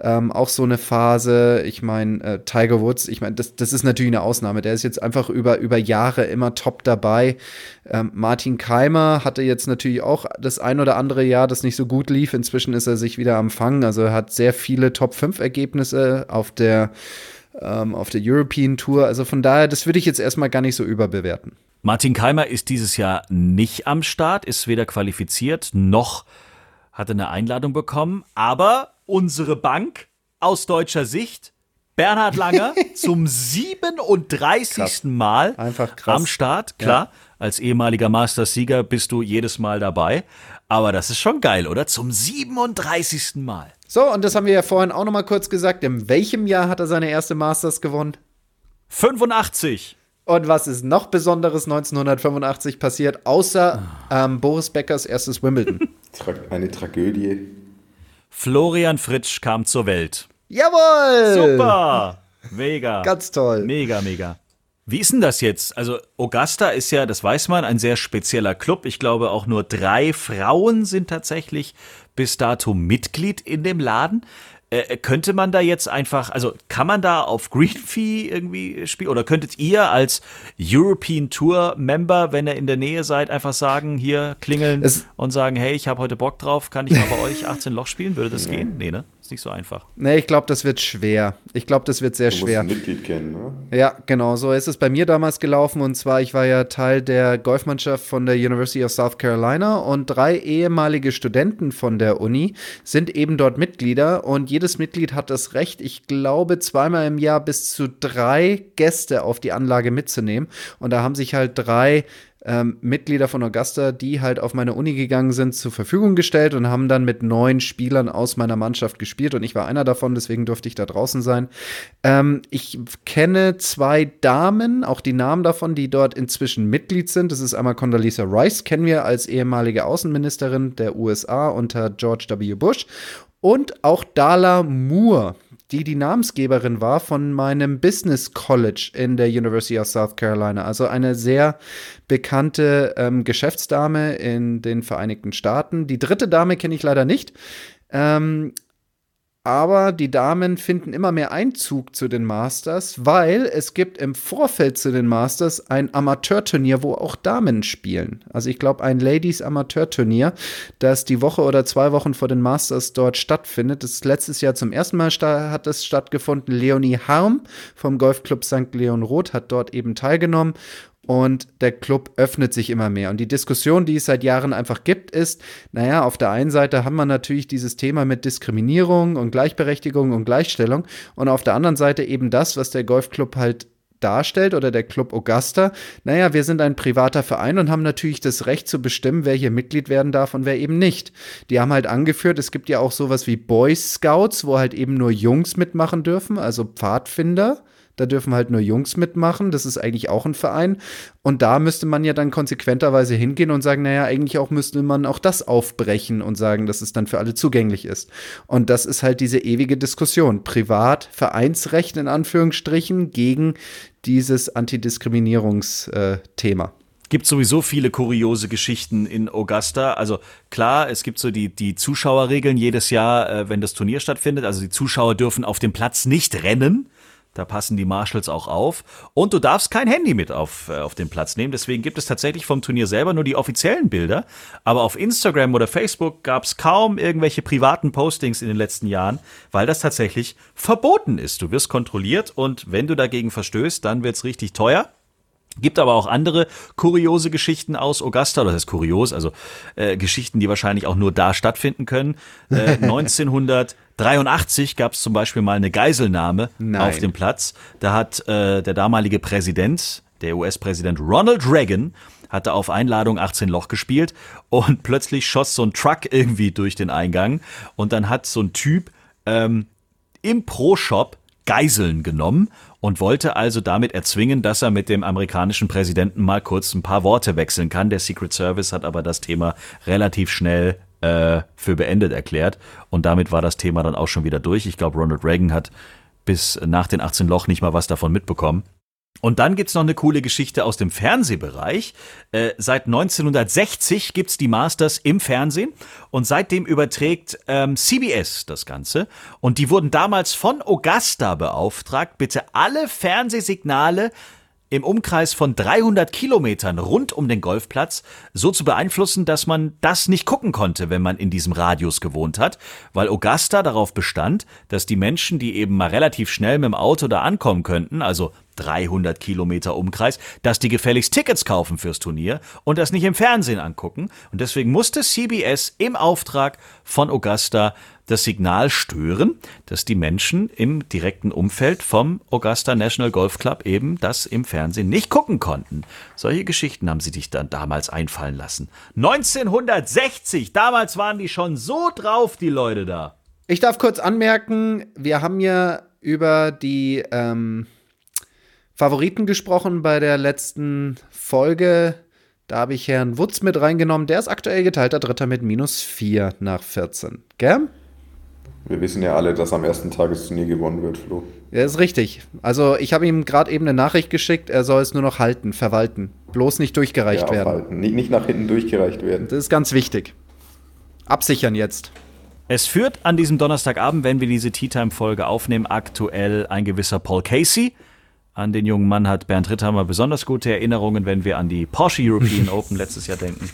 ähm, auch so eine Phase. Ich meine, äh, Tiger Woods, ich meine, das, das ist natürlich eine Ausnahme. Der ist jetzt einfach über, über Jahre immer top dabei. Ähm, Martin Keimer hatte jetzt natürlich auch das ein oder andere Jahr, das nicht so gut lief. Inzwischen ist er sich wieder am Fangen. Also er hat sehr viele Top-5-Ergebnisse auf der, ähm, auf der European Tour. Also von daher, das würde ich jetzt erstmal gar nicht so überbewerten. Martin Keimer ist dieses Jahr nicht am Start, ist weder qualifiziert noch hatte eine Einladung bekommen, aber unsere Bank aus deutscher Sicht. Bernhard Langer zum 37. Krass. Mal Einfach krass. am Start. Klar, ja. als ehemaliger Masters-Sieger bist du jedes Mal dabei. Aber das ist schon geil, oder? Zum 37. Mal. So, und das haben wir ja vorhin auch noch mal kurz gesagt. In welchem Jahr hat er seine erste Masters gewonnen? 85. Und was ist noch Besonderes 1985 passiert, außer ähm, Boris Beckers erstes Wimbledon? Eine Tragödie. Florian Fritsch kam zur Welt. Jawohl! Super! Mega. Ganz toll. Mega, mega. Wie ist denn das jetzt? Also Augusta ist ja, das weiß man, ein sehr spezieller Club. Ich glaube, auch nur drei Frauen sind tatsächlich bis dato Mitglied in dem Laden. Äh, könnte man da jetzt einfach, also kann man da auf Green Fee irgendwie spielen? Oder könntet ihr als European Tour Member, wenn ihr in der Nähe seid, einfach sagen, hier klingeln es und sagen, hey, ich habe heute Bock drauf, kann ich mal bei euch 18 Loch spielen? Würde das gehen? Nee, ne? Ist nicht so einfach. Nee, ich glaube, das wird schwer. Ich glaube, das wird sehr du schwer. Musst ein Mitglied kennen, ne? Ja, genau. So ist es bei mir damals gelaufen. Und zwar, ich war ja Teil der Golfmannschaft von der University of South Carolina und drei ehemalige Studenten von der Uni sind eben dort Mitglieder. Und jedes Mitglied hat das Recht, ich glaube, zweimal im Jahr bis zu drei Gäste auf die Anlage mitzunehmen. Und da haben sich halt drei ähm, Mitglieder von Augusta, die halt auf meine Uni gegangen sind, zur Verfügung gestellt und haben dann mit neun Spielern aus meiner Mannschaft gespielt und ich war einer davon, deswegen durfte ich da draußen sein. Ähm, ich kenne zwei Damen, auch die Namen davon, die dort inzwischen Mitglied sind. Das ist einmal Condoleezza Rice, kennen wir als ehemalige Außenministerin der USA unter George W. Bush und auch Dala Moore die die Namensgeberin war von meinem Business College in der University of South Carolina. Also eine sehr bekannte ähm, Geschäftsdame in den Vereinigten Staaten. Die dritte Dame kenne ich leider nicht. Ähm, aber die Damen finden immer mehr Einzug zu den Masters, weil es gibt im Vorfeld zu den Masters ein Amateurturnier, wo auch Damen spielen. Also ich glaube ein Ladies Amateurturnier, das die Woche oder zwei Wochen vor den Masters dort stattfindet. Das letztes Jahr zum ersten Mal hat es stattgefunden. Leonie Harm vom Golfclub St. Leon Roth hat dort eben teilgenommen und der Club öffnet sich immer mehr. Und die Diskussion, die es seit Jahren einfach gibt, ist, naja, auf der einen Seite haben wir natürlich dieses Thema mit Diskriminierung und Gleichberechtigung und Gleichstellung und auf der anderen Seite eben das, was der Golfclub halt darstellt oder der Club Augusta, naja, wir sind ein privater Verein und haben natürlich das Recht zu bestimmen, wer hier Mitglied werden darf und wer eben nicht. Die haben halt angeführt, es gibt ja auch sowas wie Boy Scouts, wo halt eben nur Jungs mitmachen dürfen, also Pfadfinder. Da dürfen halt nur Jungs mitmachen. Das ist eigentlich auch ein Verein. Und da müsste man ja dann konsequenterweise hingehen und sagen, naja, eigentlich auch müsste man auch das aufbrechen und sagen, dass es dann für alle zugänglich ist. Und das ist halt diese ewige Diskussion. Privat, Vereinsrecht in Anführungsstrichen gegen dieses Antidiskriminierungsthema. gibt sowieso viele kuriose Geschichten in Augusta. Also klar, es gibt so die, die Zuschauerregeln jedes Jahr, äh, wenn das Turnier stattfindet. Also die Zuschauer dürfen auf dem Platz nicht rennen. Da passen die Marshals auch auf. Und du darfst kein Handy mit auf, äh, auf den Platz nehmen. Deswegen gibt es tatsächlich vom Turnier selber nur die offiziellen Bilder. Aber auf Instagram oder Facebook gab es kaum irgendwelche privaten Postings in den letzten Jahren, weil das tatsächlich verboten ist. Du wirst kontrolliert und wenn du dagegen verstößt, dann wird es richtig teuer. Gibt aber auch andere kuriose Geschichten aus Augusta, das heißt kurios, also äh, Geschichten, die wahrscheinlich auch nur da stattfinden können. Äh, 1983 gab es zum Beispiel mal eine Geiselnahme Nein. auf dem Platz. Da hat äh, der damalige Präsident, der US-Präsident Ronald Reagan, hatte auf Einladung 18 Loch gespielt und plötzlich schoss so ein Truck irgendwie durch den Eingang und dann hat so ein Typ ähm, im Pro-Shop Geiseln genommen und wollte also damit erzwingen, dass er mit dem amerikanischen Präsidenten mal kurz ein paar Worte wechseln kann. Der Secret Service hat aber das Thema relativ schnell äh, für beendet erklärt und damit war das Thema dann auch schon wieder durch. Ich glaube, Ronald Reagan hat bis nach den 18 Loch nicht mal was davon mitbekommen. Und dann gibt's noch eine coole Geschichte aus dem Fernsehbereich. Äh, seit 1960 gibt's die Masters im Fernsehen und seitdem überträgt ähm, CBS das Ganze. Und die wurden damals von Augusta beauftragt, bitte alle Fernsehsignale im Umkreis von 300 Kilometern rund um den Golfplatz so zu beeinflussen, dass man das nicht gucken konnte, wenn man in diesem Radius gewohnt hat, weil Augusta darauf bestand, dass die Menschen, die eben mal relativ schnell mit dem Auto da ankommen könnten, also 300 Kilometer Umkreis, dass die gefälligst Tickets kaufen fürs Turnier und das nicht im Fernsehen angucken. Und deswegen musste CBS im Auftrag von Augusta das Signal stören, dass die Menschen im direkten Umfeld vom Augusta National Golf Club eben das im Fernsehen nicht gucken konnten. Solche Geschichten haben sie dich dann damals einfallen lassen. 1960, damals waren die schon so drauf, die Leute da. Ich darf kurz anmerken, wir haben ja über die ähm, Favoriten gesprochen bei der letzten Folge. Da habe ich Herrn Wutz mit reingenommen. Der ist aktuell geteilter Dritter mit minus 4 nach 14. Gell? Wir wissen ja alle, dass am ersten Tag das Turnier gewonnen wird, Flo. Ja, ist richtig. Also ich habe ihm gerade eben eine Nachricht geschickt, er soll es nur noch halten, verwalten. Bloß nicht durchgereicht ja, werden. Halten. Nicht, nicht nach hinten durchgereicht werden. Das ist ganz wichtig. Absichern jetzt. Es führt an diesem Donnerstagabend, wenn wir diese Tea Time Folge aufnehmen, aktuell ein gewisser Paul Casey. An den jungen Mann hat Bernd Ritthammer besonders gute Erinnerungen, wenn wir an die Porsche European Open letztes Jahr denken.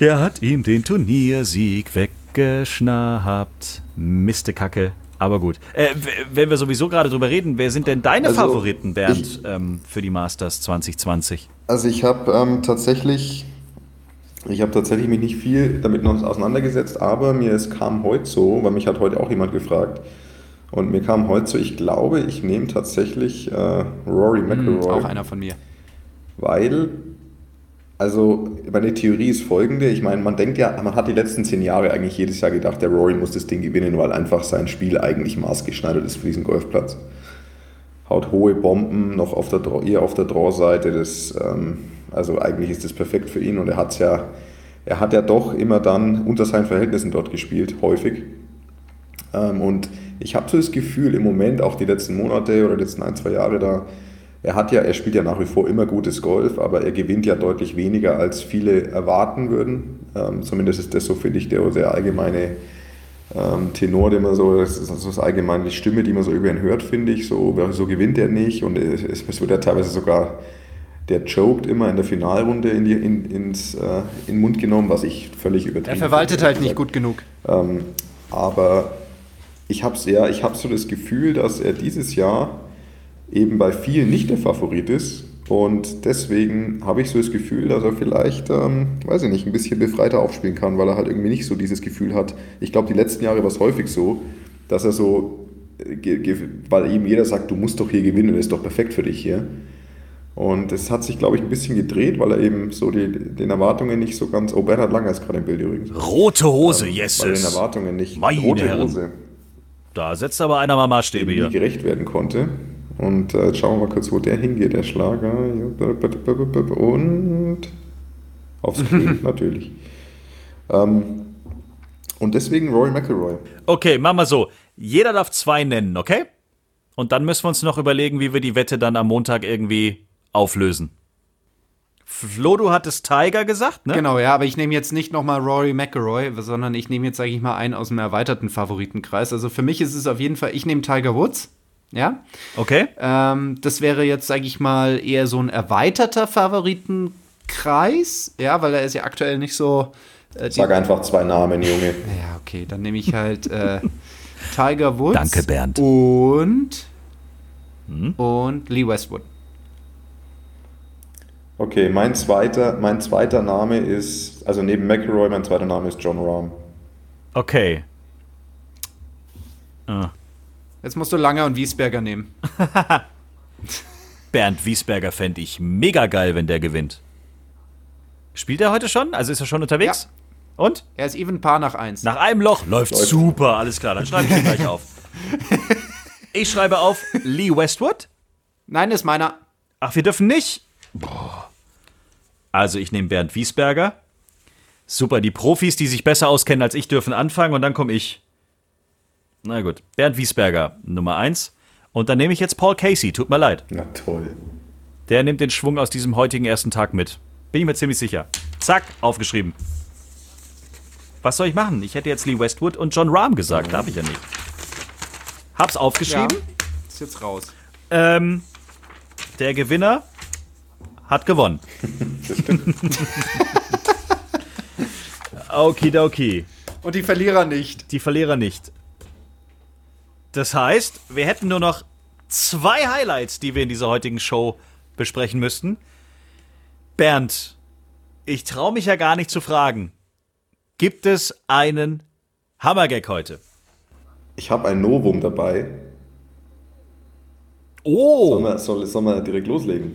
Der hat ihm den Turniersieg weg weggeschnappt. Miste Kacke. Aber gut. Äh, wenn wir sowieso gerade drüber reden, wer sind denn deine also, Favoriten, Bernd, ich, ähm, für die Masters 2020? Also ich habe ähm, tatsächlich Ich habe tatsächlich mich nicht viel damit noch auseinandergesetzt, aber mir es kam heute so, weil mich hat heute auch jemand gefragt, und mir kam heute so, ich glaube, ich nehme tatsächlich äh, Rory McIlroy. Hm, auch einer von mir. Weil, also meine Theorie ist folgende, ich meine, man denkt ja, man hat die letzten zehn Jahre eigentlich jedes Jahr gedacht, der Rory muss das Ding gewinnen, weil einfach sein Spiel eigentlich maßgeschneidert ist für diesen Golfplatz. Haut hohe Bomben, noch auf der, eher auf der Draw-Seite, das, ähm, also eigentlich ist das perfekt für ihn und er hat ja, er hat ja doch immer dann unter seinen Verhältnissen dort gespielt, häufig. Ähm, und ich habe so das Gefühl, im Moment, auch die letzten Monate oder die letzten ein, zwei Jahre da, er hat ja, er spielt ja nach wie vor immer gutes Golf, aber er gewinnt ja deutlich weniger, als viele erwarten würden. Ähm, zumindest ist das so, finde ich, der, der allgemeine ähm, Tenor, den man so, das ist also das allgemeine Stimme, die man so über ihn hört, finde ich. So, so gewinnt er nicht und es, es wird ja teilweise sogar, der joked immer in der Finalrunde in, die, in, ins, äh, in den Mund genommen, was ich völlig übertrieben Er verwaltet finde, halt nicht gut genug. Ähm, aber ich habe ja, ich hab so das Gefühl, dass er dieses Jahr eben bei vielen nicht der Favorit ist. Und deswegen habe ich so das Gefühl, dass er vielleicht, ähm, weiß ich nicht, ein bisschen befreiter aufspielen kann, weil er halt irgendwie nicht so dieses Gefühl hat. Ich glaube, die letzten Jahre war es häufig so, dass er so, äh, weil eben jeder sagt, du musst doch hier gewinnen, ist doch perfekt für dich hier. Und es hat sich, glaube ich, ein bisschen gedreht, weil er eben so die, den Erwartungen nicht so ganz. Oh, Bernhard Langer ist gerade im Bild übrigens. Rote Hose, Ähm, yes. Bei den Erwartungen nicht. Meine rote Herren. Hose Da setzt aber einer mal Maßstäbe hier. gerecht werden konnte. Und äh, jetzt schauen wir mal kurz, wo der hingeht, der Schlager. Und aufs Screen, natürlich. Ähm, und deswegen Rory McIlroy. Okay, machen wir so. Jeder darf zwei nennen, okay? Und dann müssen wir uns noch überlegen, wie wir die Wette dann am Montag irgendwie auflösen. Flo, du hattest Tiger gesagt, ne? Genau, ja, aber ich nehme jetzt nicht nochmal Rory McIlroy, sondern ich nehme jetzt, sage ich mal, einen aus dem erweiterten Favoritenkreis. Also für mich ist es auf jeden Fall, ich nehme Tiger Woods. Ja, Okay. ähm, das wäre jetzt, sage ich mal, eher so ein erweiterter Favoritenkreis. Ja, weil er ist ja aktuell nicht so. Äh, Sag einfach zwei Namen, Junge. ja, okay, dann nehme ich halt äh, Tiger Woods. Danke, Bernd. Und. Und Lee Westwood. Okay, mein zweiter, mein zweiter Name ist, also neben McIlroy, mein zweiter Name ist John Rahm. Okay. Ah. Jetzt musst du Langer und Wiesberger nehmen. Bernd Wiesberger fände ich mega geil, wenn der gewinnt. Spielt er heute schon? Also ist er schon unterwegs? Und? Er ist even Paar nach 1. Nach einem Loch läuft Läuft. super, alles klar, dann schreibe ich ihn gleich auf. Ich schreibe auf Lee Westwood. Nein, ist meiner. Ach, wir dürfen nicht. Boah. Also ich nehme Bernd Wiesberger. Super, die Profis, die sich besser auskennen als ich, dürfen anfangen und dann komme ich. Na gut, Bernd Wiesberger, Nummer eins. Und dann nehme ich jetzt Paul Casey, tut mir leid. Na toll. Der nimmt den Schwung aus diesem heutigen ersten Tag mit. Bin ich mir ziemlich sicher. Zack, aufgeschrieben. Was soll ich machen? Ich hätte jetzt Lee Westwood und John Rahm gesagt, darf ich ja nicht. Hab's aufgeschrieben. Ist jetzt raus. Ähm, der Gewinner hat gewonnen. Okidoki. Und die Verlierer nicht. Die Verlierer nicht. Das heißt, wir hätten nur noch zwei Highlights, die wir in dieser heutigen Show besprechen müssten. Bernd, ich traue mich ja gar nicht zu fragen. Gibt es einen Hammergag heute? Ich habe ein Novum dabei. Oh, Sollen wir, soll, sollen wir direkt loslegen?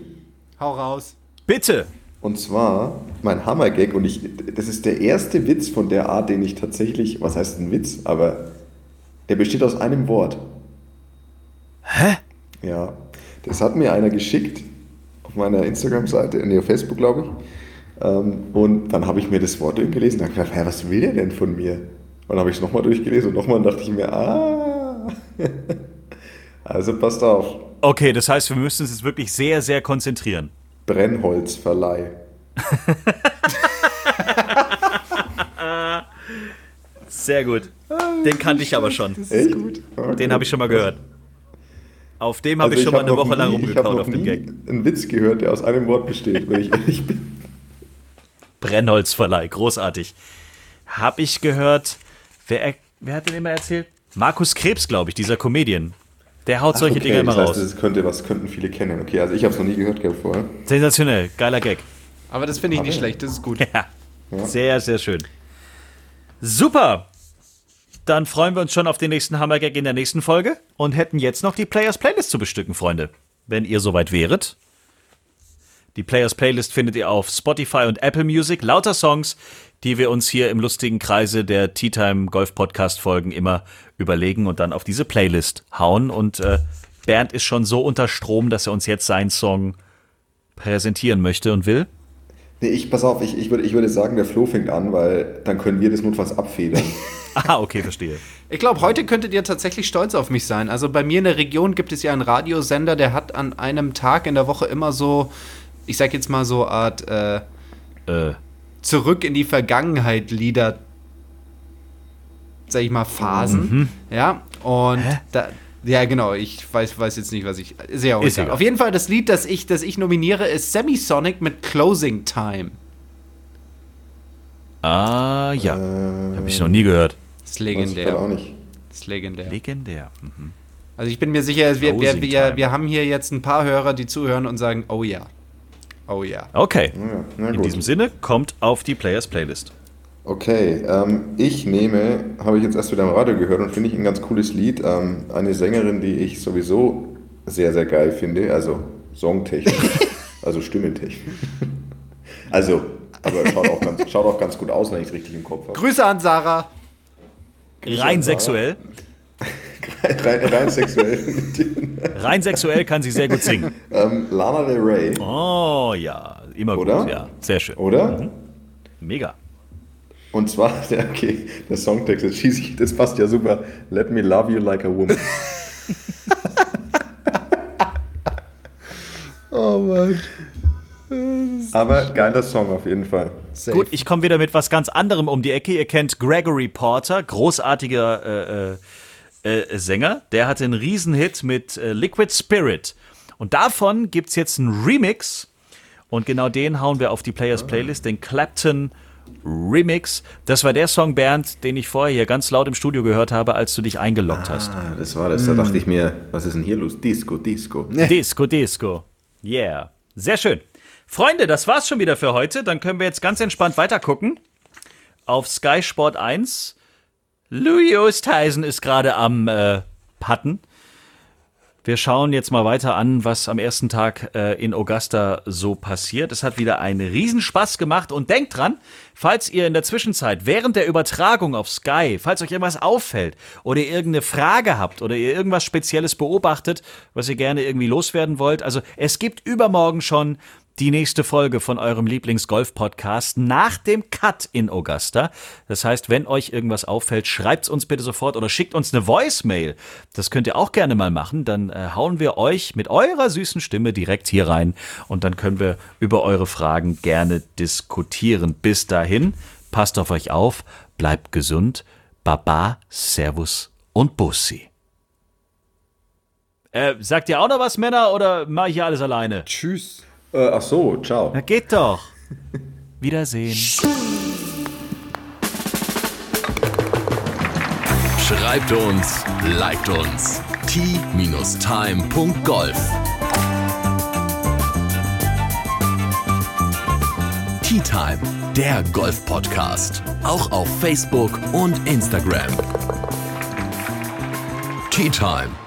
Hau raus. bitte. Und zwar mein Hammergag und ich, das ist der erste Witz von der Art, den ich tatsächlich, was heißt ein Witz, aber der besteht aus einem Wort. Hä? Ja, das hat mir einer geschickt auf meiner Instagram-Seite, nee, auf Facebook, glaube ich. Ähm, und dann habe ich mir das Wort durchgelesen und gedacht, hä, was will der denn von mir? Und dann habe ich es nochmal durchgelesen und nochmal dachte ich mir, ah. also passt auf. Okay, das heißt, wir müssen uns jetzt wirklich sehr, sehr konzentrieren. Brennholzverleih. Sehr gut. Den kannte ich aber schon. Den habe ich schon mal gehört. Auf dem habe Also ich schon mal hab eine Woche lang nie- ich hab rumgekaut noch auf dem Gag. einen Witz gehört, der aus einem Wort besteht, wenn ich ehrlich bin. Brennholzverleih, großartig. Hab ich gehört, wer, er- wer hat den immer erzählt? Markus Krebs, glaube ich, dieser Comedian. Der haut solche Okay, Dinger immer das heißt, raus. Das könnte, was könnten viele kennen. Okay, also ich habe es noch nie gehört gehabt vorher. Sensationell, geiler Gag. Aber das finde ich nicht schlecht, das ist gut. Ja. Sehr, sehr schön. Super. Dann freuen wir uns schon auf den nächsten Hammergag in der nächsten Folge und hätten jetzt noch die Players Playlist zu bestücken, Freunde. Wenn ihr soweit wäret. Die Players Playlist findet ihr auf Spotify und Apple Music. Lauter Songs, die wir uns hier im lustigen Kreise der Tea Time Golf Podcast Folgen immer überlegen und dann auf diese Playlist hauen. Und äh, Bernd ist schon so unter Strom, dass er uns jetzt seinen Song präsentieren möchte und will. Nee, ich, pass auf, ich, ich, würde, ich würde sagen, der Flo fängt an, weil dann können wir das notfalls abfedern. Ah, okay, verstehe. Ich glaube, heute könntet ihr tatsächlich stolz auf mich sein. Also bei mir in der Region gibt es ja einen Radiosender, der hat an einem Tag in der Woche immer so, ich sag jetzt mal so Art äh, Äh, zurück in die Vergangenheit Lieder, sag ich mal, Phasen. Ja, und da, ja, genau, ich weiß, weiß jetzt nicht, was ich. Sehr egal. Auf jeden Fall, das Lied, das ich, das ich nominiere, ist Semisonic mit Closing Time. ah, ja. äh, Habe ich noch nie gehört. Das ist weiß ich legendär. gerade auch nicht. Das ist legendär. Legendär. Mhm. Also ich bin mir sicher, wir, wir, wir, wir haben hier jetzt ein paar Hörer, die zuhören und sagen, oh ja. Oh ja. Okay. Ja, na In diesem Sinne kommt auf die Players Playlist. Okay, ähm, ich nehme, habe ich jetzt erst wieder im Radio gehört und finde ich ein ganz cooles Lied. Ähm, eine Sängerin, die ich sowieso sehr, sehr geil finde, also songtechnisch, also stimmentechnisch. Also, aber schaut auch ganz, schaut auch ganz gut aus, wenn ich es richtig im Kopf habe. Grüße an Sarah. Rein sexuell. rein, rein sexuell. Rein sexuell kann sie sehr gut singen. ähm, Lana Del Rey, Oh ja, immer Oder? gut. Ja, sehr schön. oder? Mega. Und zwar, der, okay, der Songtext, das schieße ich, das passt ja super. Let me love you like a woman. Oh Mann. Aber geiler Song auf jeden Fall. Gut, ich komme wieder mit was ganz anderem um die Ecke. Ihr kennt Gregory Porter, großartiger äh, äh, äh, Sänger. Der hatte einen Riesenhit mit äh, Liquid Spirit. Und davon gibt es jetzt einen Remix. Und genau den hauen wir auf die Players Playlist, den Clapton Remix. Das war der Song, Bernd, den ich vorher hier ganz laut im Studio gehört habe, als du dich eingeloggt hast. Ah, das war das. Da dachte ich mir, was ist denn hier los? Disco, Disco. Disco, Disco. Yeah. Sehr schön. Freunde, das war's schon wieder für heute. Dann können wir jetzt ganz entspannt weitergucken. Auf Sky Sport 1. Louis Oosthuizen ist gerade am äh, Patten. Wir schauen jetzt mal weiter an, was am ersten Tag äh, in Augusta so passiert. Es hat wieder einen Riesenspaß gemacht und denkt dran, falls ihr in der Zwischenzeit während der Übertragung auf Sky, falls euch irgendwas auffällt oder ihr irgendeine Frage habt oder ihr irgendwas Spezielles beobachtet, was ihr gerne irgendwie loswerden wollt, also es gibt übermorgen schon die nächste Folge von eurem Lieblings-Golf-Podcast nach dem Cut in Augusta. Das heißt, wenn euch irgendwas auffällt, schreibt's uns bitte sofort oder schickt uns eine Voicemail. Das könnt ihr auch gerne mal machen. Dann äh, hauen wir euch mit eurer süßen Stimme direkt hier rein und dann können wir über eure Fragen gerne diskutieren. Bis dahin, passt auf euch auf, bleibt gesund. Baba, Servus und Bussi. Äh, sagt ihr auch noch was, Männer, oder mache ich hier alles alleine? Tschüss. Äh, ach so, ciao. Na geht doch. Wiedersehen. Schreibt uns, liked uns. t-time.golf Tea Time, der Golf-Podcast. Auch auf Facebook und Instagram. Tea Time.